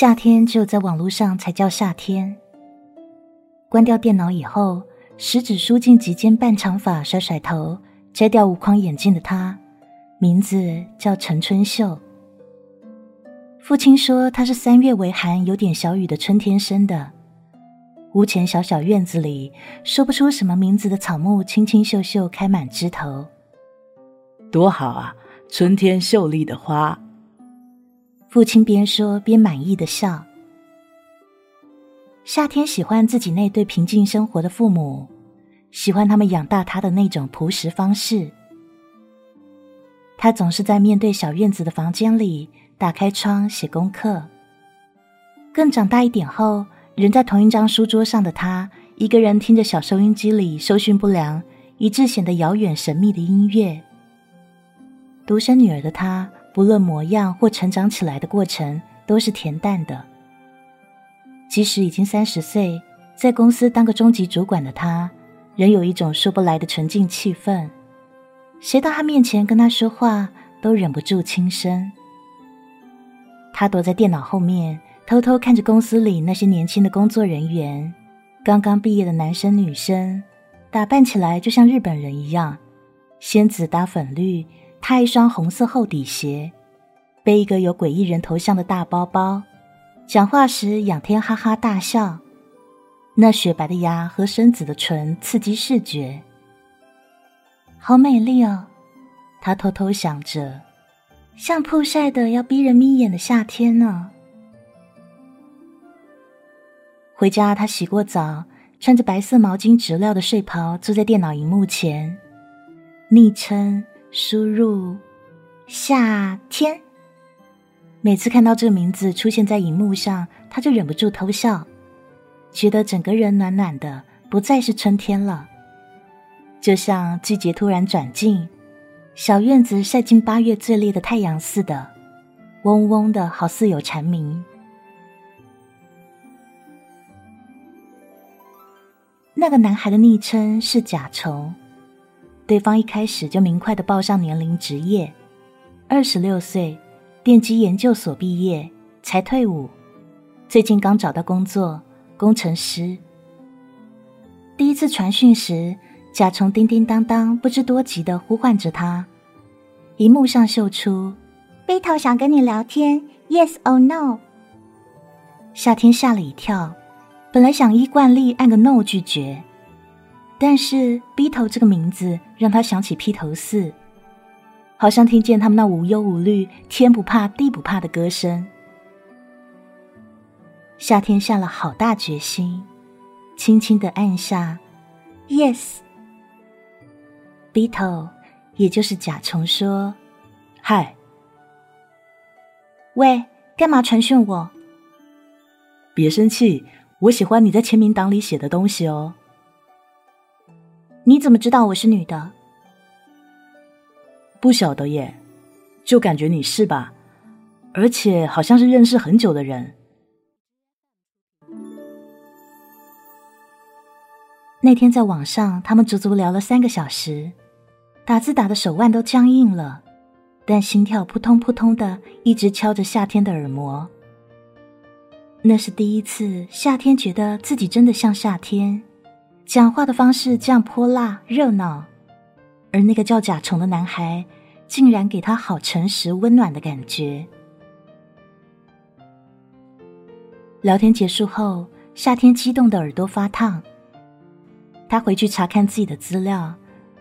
夏天只有在网络上才叫夏天。关掉电脑以后，食指梳进及肩半长发，甩甩头，摘掉无框眼镜的他，名字叫陈春秀。父亲说他是三月为寒，有点小雨的春天生的。屋前小小院子里，说不出什么名字的草木，清清秀秀，开满枝头，多好啊！春天秀丽的花。父亲边说边满意的笑。夏天喜欢自己那对平静生活的父母，喜欢他们养大他的那种朴实方式。他总是在面对小院子的房间里打开窗写功课。更长大一点后，人在同一张书桌上的他，一个人听着小收音机里收讯不良、以致显得遥远神秘的音乐。独生女儿的她。不论模样或成长起来的过程，都是恬淡的。即使已经三十岁，在公司当个中级主管的他，仍有一种说不来的纯净气氛。谁到他面前跟他说话，都忍不住轻声。他躲在电脑后面，偷偷看着公司里那些年轻的工作人员，刚刚毕业的男生女生，打扮起来就像日本人一样，仙子打粉绿。他一双红色厚底鞋，背一个有诡异人头像的大包包，讲话时仰天哈哈大笑，那雪白的牙和深紫的唇刺激视觉，好美丽哦！他偷偷想着，像曝晒的要逼人眯眼的夏天呢。回家，他洗过澡，穿着白色毛巾质料的睡袍，坐在电脑荧幕前，昵称。输入夏天，每次看到这个名字出现在荧幕上，他就忍不住偷笑，觉得整个人暖暖的，不再是春天了，就像季节突然转进，小院子晒进八月最烈的太阳似的，嗡嗡的好似有蝉鸣。那个男孩的昵称是甲虫。对方一开始就明快的报上年龄、职业，二十六岁，电机研究所毕业，才退伍，最近刚找到工作，工程师。第一次传讯时，甲虫叮叮当当，不知多急的呼唤着他，荧幕上秀出，Beetle 想跟你聊天，Yes or No。夏天吓了一跳，本来想依惯例按个 No 拒绝。但是 Beto 这个名字让他想起披头四，好像听见他们那无忧无虑、天不怕地不怕的歌声。夏天下了好大决心，轻轻的按下 Yes。Beto，也就是甲虫说：“嗨，喂，干嘛传讯我？别生气，我喜欢你在签名档里写的东西哦。”你怎么知道我是女的？不晓得耶，就感觉你是吧？而且好像是认识很久的人。那天在网上，他们足足聊了三个小时，打字打的手腕都僵硬了，但心跳扑通扑通的，一直敲着夏天的耳膜。那是第一次，夏天觉得自己真的像夏天。讲话的方式这样泼辣热闹，而那个叫甲虫的男孩竟然给他好诚实温暖的感觉。聊天结束后，夏天激动的耳朵发烫。他回去查看自己的资料，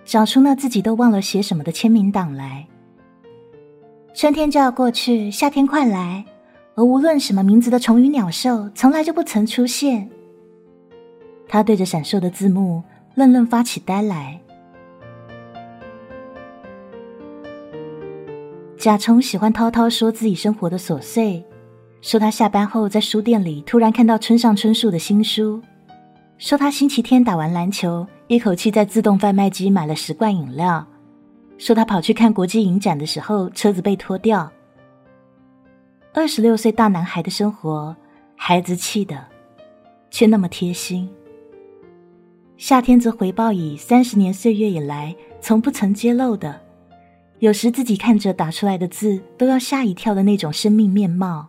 找出那自己都忘了写什么的签名档来。春天就要过去，夏天快来，而无论什么名字的虫鱼鸟兽，从来就不曾出现。他对着闪烁的字幕愣愣发起呆来。甲虫喜欢滔滔说自己生活的琐碎，说他下班后在书店里突然看到村上春树的新书，说他星期天打完篮球，一口气在自动贩卖机买了十罐饮料，说他跑去看国际影展的时候车子被拖掉。二十六岁大男孩的生活，孩子气的，却那么贴心。夏天则回报以三十年岁月以来从不曾揭露的。有时自己看着打出来的字都要吓一跳的那种生命面貌。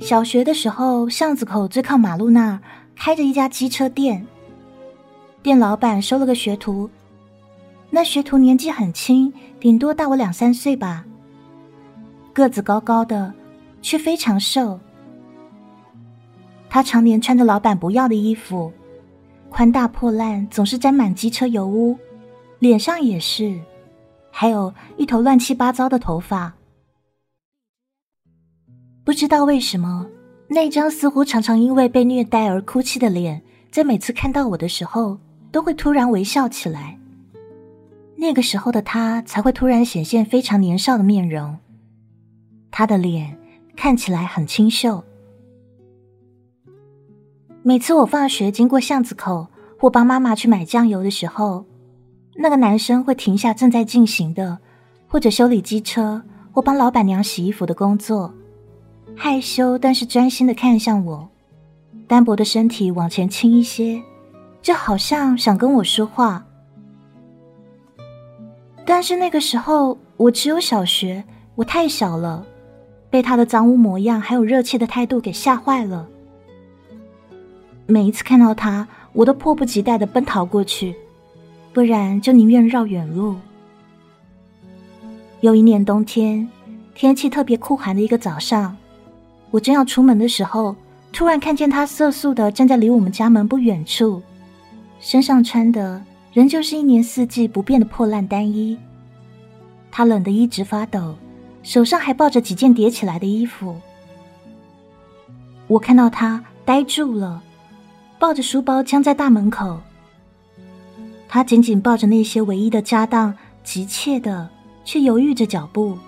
小学的时候巷子口最靠马路那儿开着一家机车店。店老板收了个学徒。那学徒年纪很轻顶多大我两三岁吧。个子高高的却非常瘦。他常年穿着老板不要的衣服，宽大破烂，总是沾满机车油污，脸上也是，还有一头乱七八糟的头发。不知道为什么，那张似乎常常因为被虐待而哭泣的脸，在每次看到我的时候，都会突然微笑起来。那个时候的他，才会突然显现非常年少的面容。他的脸看起来很清秀。每次我放学经过巷子口，或帮妈妈去买酱油的时候，那个男生会停下正在进行的，或者修理机车或帮老板娘洗衣服的工作。害羞但是专心的看向我，单薄的身体往前倾一些，就好像想跟我说话。但是那个时候我只有小学，我太小了，被他的脏污模样还有热切的态度给吓坏了。每一次看到他，我都迫不及待的奔逃过去，不然就宁愿绕远路。有一年冬天，天气特别酷寒的一个早上。我正要出门的时候，突然看见他瑟缩的站在离我们家门不远处，身上穿的仍旧是一年四季不变的破烂单衣。他冷得一直发抖，手上还抱着几件叠起来的衣服。我看到他呆住了，抱着书包僵在大门口。他紧紧抱着那些唯一的家当，急切的却犹豫着脚步。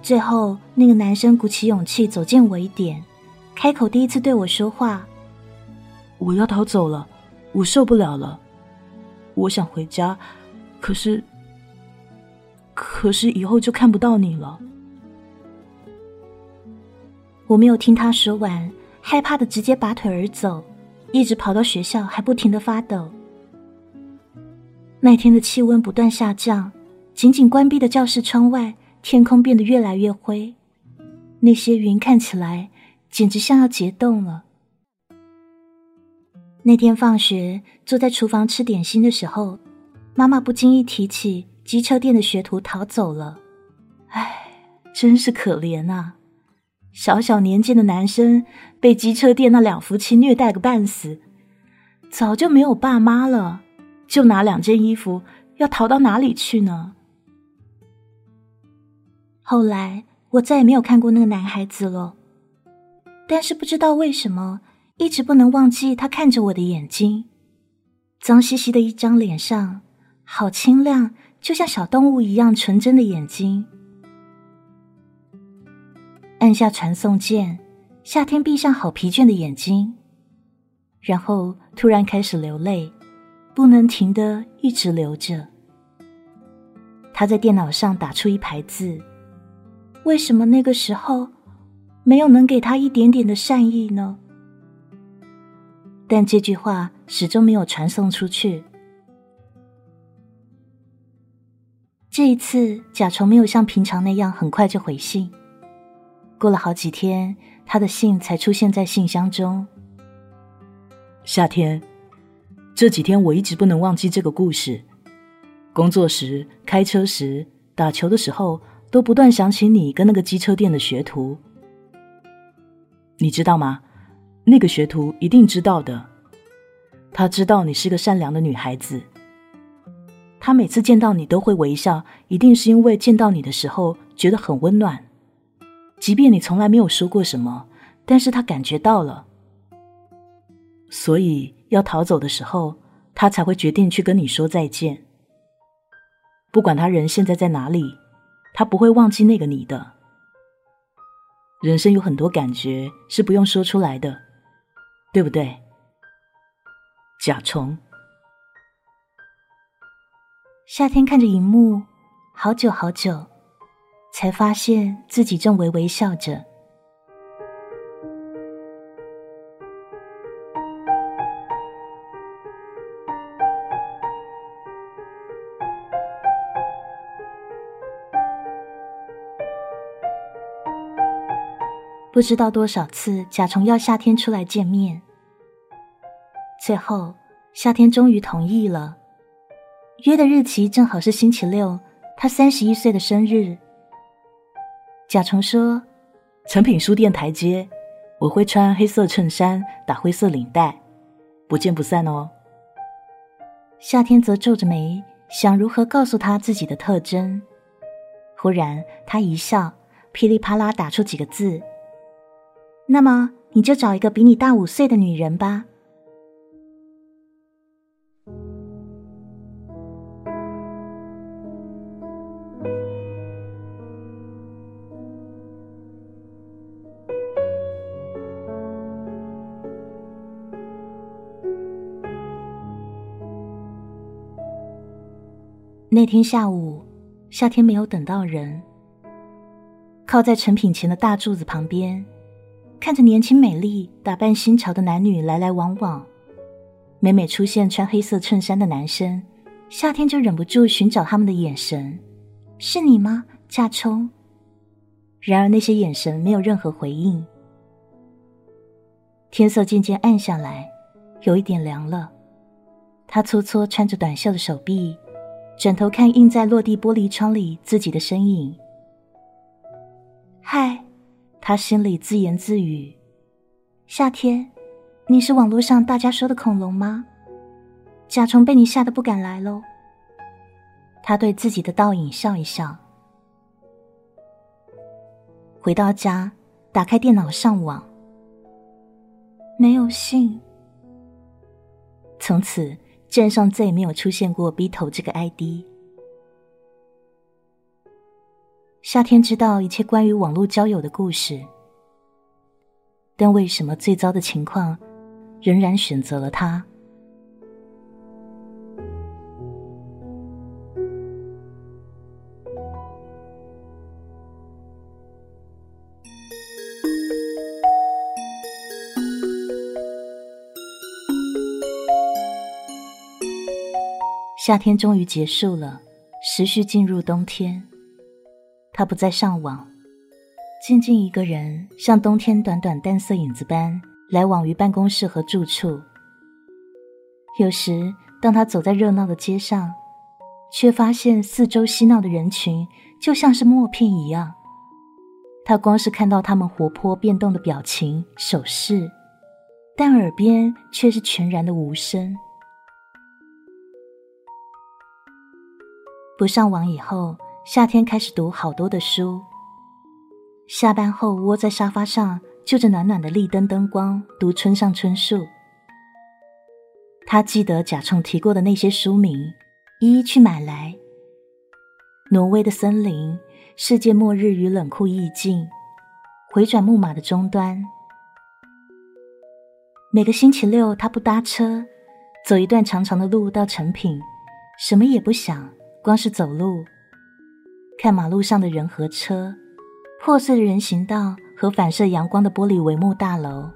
最后，那个男生鼓起勇气走近我一点，开口第一次对我说话：“我要逃走了，我受不了了，我想回家，可是，可是以后就看不到你了。”我没有听他说完，害怕的直接拔腿而走，一直跑到学校，还不停的发抖。那天的气温不断下降，紧紧关闭的教室窗外。天空变得越来越灰，那些云看起来简直像要结冻了。那天放学，坐在厨房吃点心的时候，妈妈不经意提起机车店的学徒逃走了。唉，真是可怜啊！小小年纪的男生被机车店那两夫妻虐待个半死，早就没有爸妈了，就拿两件衣服，要逃到哪里去呢？后来我再也没有看过那个男孩子了，但是不知道为什么，一直不能忘记他看着我的眼睛，脏兮兮的一张脸上，好清亮，就像小动物一样纯真的眼睛。按下传送键，夏天闭上好疲倦的眼睛，然后突然开始流泪，不能停的一直流着。他在电脑上打出一排字。为什么那个时候没有能给他一点点的善意呢？但这句话始终没有传送出去。这一次，甲虫没有像平常那样很快就回信。过了好几天，他的信才出现在信箱中。夏天，这几天我一直不能忘记这个故事。工作时、开车时、打球的时候。都不断想起你跟那个机车店的学徒，你知道吗？那个学徒一定知道的。他知道你是个善良的女孩子。他每次见到你都会微笑，一定是因为见到你的时候觉得很温暖。即便你从来没有说过什么，但是他感觉到了。所以要逃走的时候，他才会决定去跟你说再见。不管他人现在在哪里。他不会忘记那个你的。人生有很多感觉是不用说出来的，对不对？甲虫。夏天看着荧幕，好久好久，才发现自己正微微笑着。不知道多少次，甲虫要夏天出来见面。最后，夏天终于同意了。约的日期正好是星期六，他三十一岁的生日。甲虫说：“成品书店台阶，我会穿黑色衬衫，打灰色领带，不见不散哦。”夏天则皱着眉，想如何告诉他自己的特征。忽然，他一笑，噼里啪啦打出几个字：“那么，你就找一个比你大五岁的女人吧。”那天下午，夏天没有等到人，靠在成品前的大柱子旁边，看着年轻美丽、打扮新潮的男女来来往往，每每出现穿黑色衬衫的男生，夏天就忍不住寻找他们的眼神：“是你吗，夏冲？”然而那些眼神没有任何回应。天色渐渐暗下来，有一点凉了，他搓搓穿着短袖的手臂。转头看映在落地玻璃窗里自己的身影。嗨，他心里自言自语：“夏天，你是网络上大家说的恐龙吗？甲虫被你吓得不敢来喽。”他对自己的倒影笑一笑。回到家，打开电脑上网，没有信。从此。镇上再也没有出现过 B 头这个 ID。夏天知道一切关于网络交友的故事，但为什么最糟的情况仍然选择了他？夏天终于结束了，时序进入冬天。他不再上网，静静一个人，像冬天短短淡色影子般来往于办公室和住处。有时，当他走在热闹的街上，却发现四周嬉闹的人群就像是默片一样。他光是看到他们活泼变动的表情、手势，但耳边却是全然的无声。不上网以后，夏天开始读好多的书。下班后窝在沙发上，就着暖暖的立灯灯光读村上春树。他记得甲虫提过的那些书名，一一去买来。挪威的森林，世界末日与冷酷意境，回转木马的终端。每个星期六，他不搭车，走一段长长的路到成品，什么也不想。光是走路，看马路上的人和车，破碎的人行道和反射阳光的玻璃帷幕大楼，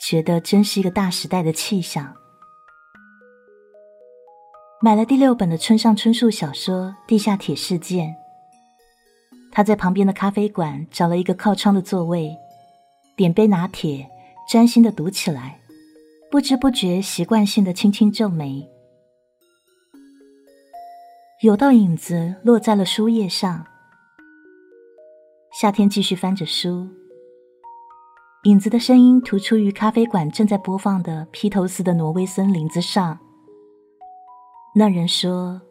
觉得真是一个大时代的气象。买了第六本的村上春树小说《地下铁事件》，他在旁边的咖啡馆找了一个靠窗的座位，点杯拿铁，专心的读起来，不知不觉习惯性的轻轻皱眉。有道影子落在了书页上。夏天继续翻着书，影子的声音突出于咖啡馆正在播放的披头士的《挪威森林》之上。那人说：“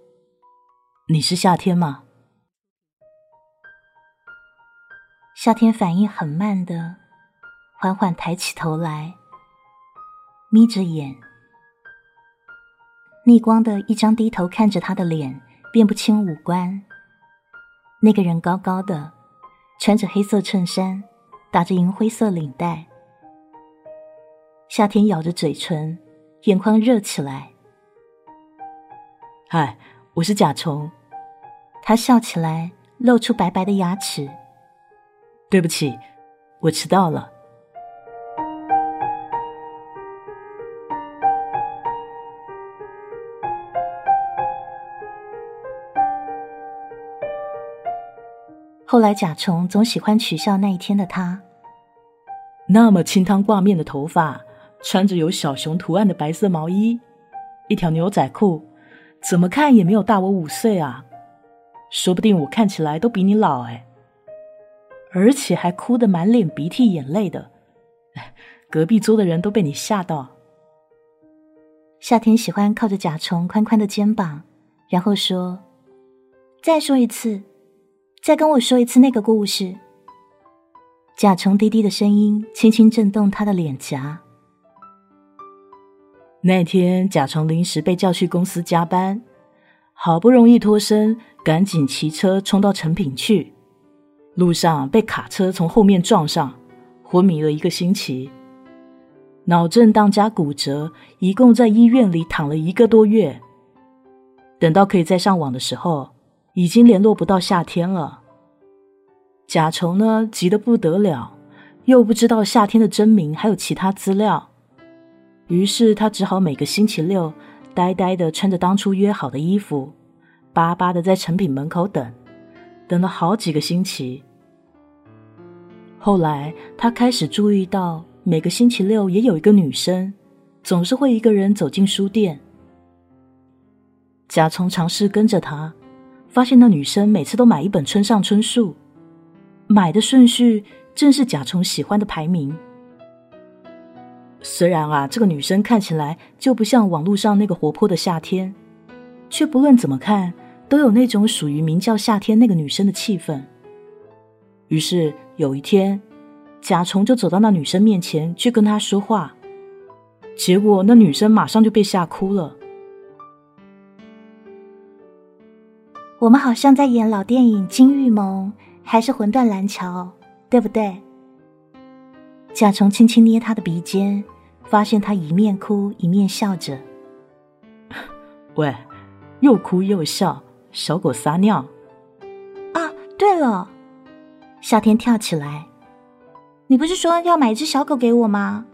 你是夏天吗？”夏天反应很慢的，缓缓抬起头来，眯着眼，逆光的一张低头看着他的脸。辨不清五官。那个人高高的，穿着黑色衬衫，打着银灰色领带。夏天咬着嘴唇，眼眶热起来。嗨，我是甲虫。他笑起来，露出白白的牙齿。对不起，我迟到了。后来，甲虫总喜欢取笑那一天的他，那么清汤挂面的头发，穿着有小熊图案的白色毛衣，一条牛仔裤，怎么看也没有大我五岁啊！说不定我看起来都比你老哎，而且还哭得满脸鼻涕眼泪的，隔壁桌的人都被你吓到。夏天喜欢靠着甲虫宽宽的肩膀，然后说：“再说一次，再跟我说一次那个故事。”甲虫低低的声音轻轻震动他的脸颊。那天，甲虫临时被叫去公司加班，好不容易脱身，赶紧骑车冲到成品去。路上被卡车从后面撞上，昏迷了一个星期，脑震荡加骨折，一共在医院里躺了一个多月。等到可以再上网的时候，已经联络不到夏天了。甲虫呢，急得不得了，又不知道夏天的真名，还有其他资料，于是他只好每个星期六呆呆的穿着当初约好的衣服，巴巴的在成品门口等，等了好几个星期。后来他开始注意到，每个星期六也有一个女生，总是会一个人走进书店。甲虫尝试跟着她，发现那女生每次都买一本村上春树。买的顺序正是甲虫喜欢的排名。虽然啊，这个女生看起来就不像网络上那个活泼的夏天，却不论怎么看都有那种属于名叫夏天那个女生的气氛。于是有一天，甲虫就走到那女生面前去跟她说话，结果那女生马上就被吓哭了。我们好像在演老电影《金玉盟》。还是魂断蓝桥，对不对？甲虫轻轻捏他的鼻尖，发现他一面哭一面笑着。喂，又哭又笑，小狗撒尿。啊，对了，夏天跳起来，你不是说要买一只小狗给我吗？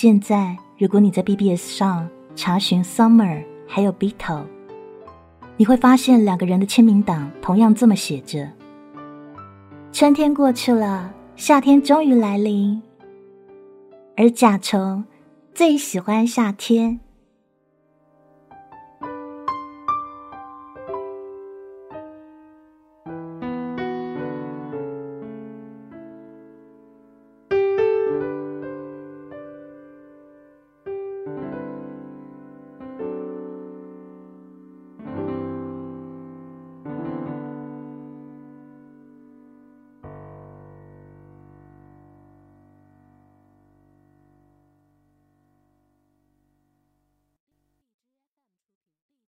现在，如果你在 BBS 上。查询 Summer 还有 Beetle，你会发现两个人的签名档同样这么写着：“春天过去了，夏天终于来临。”而甲虫最喜欢夏天。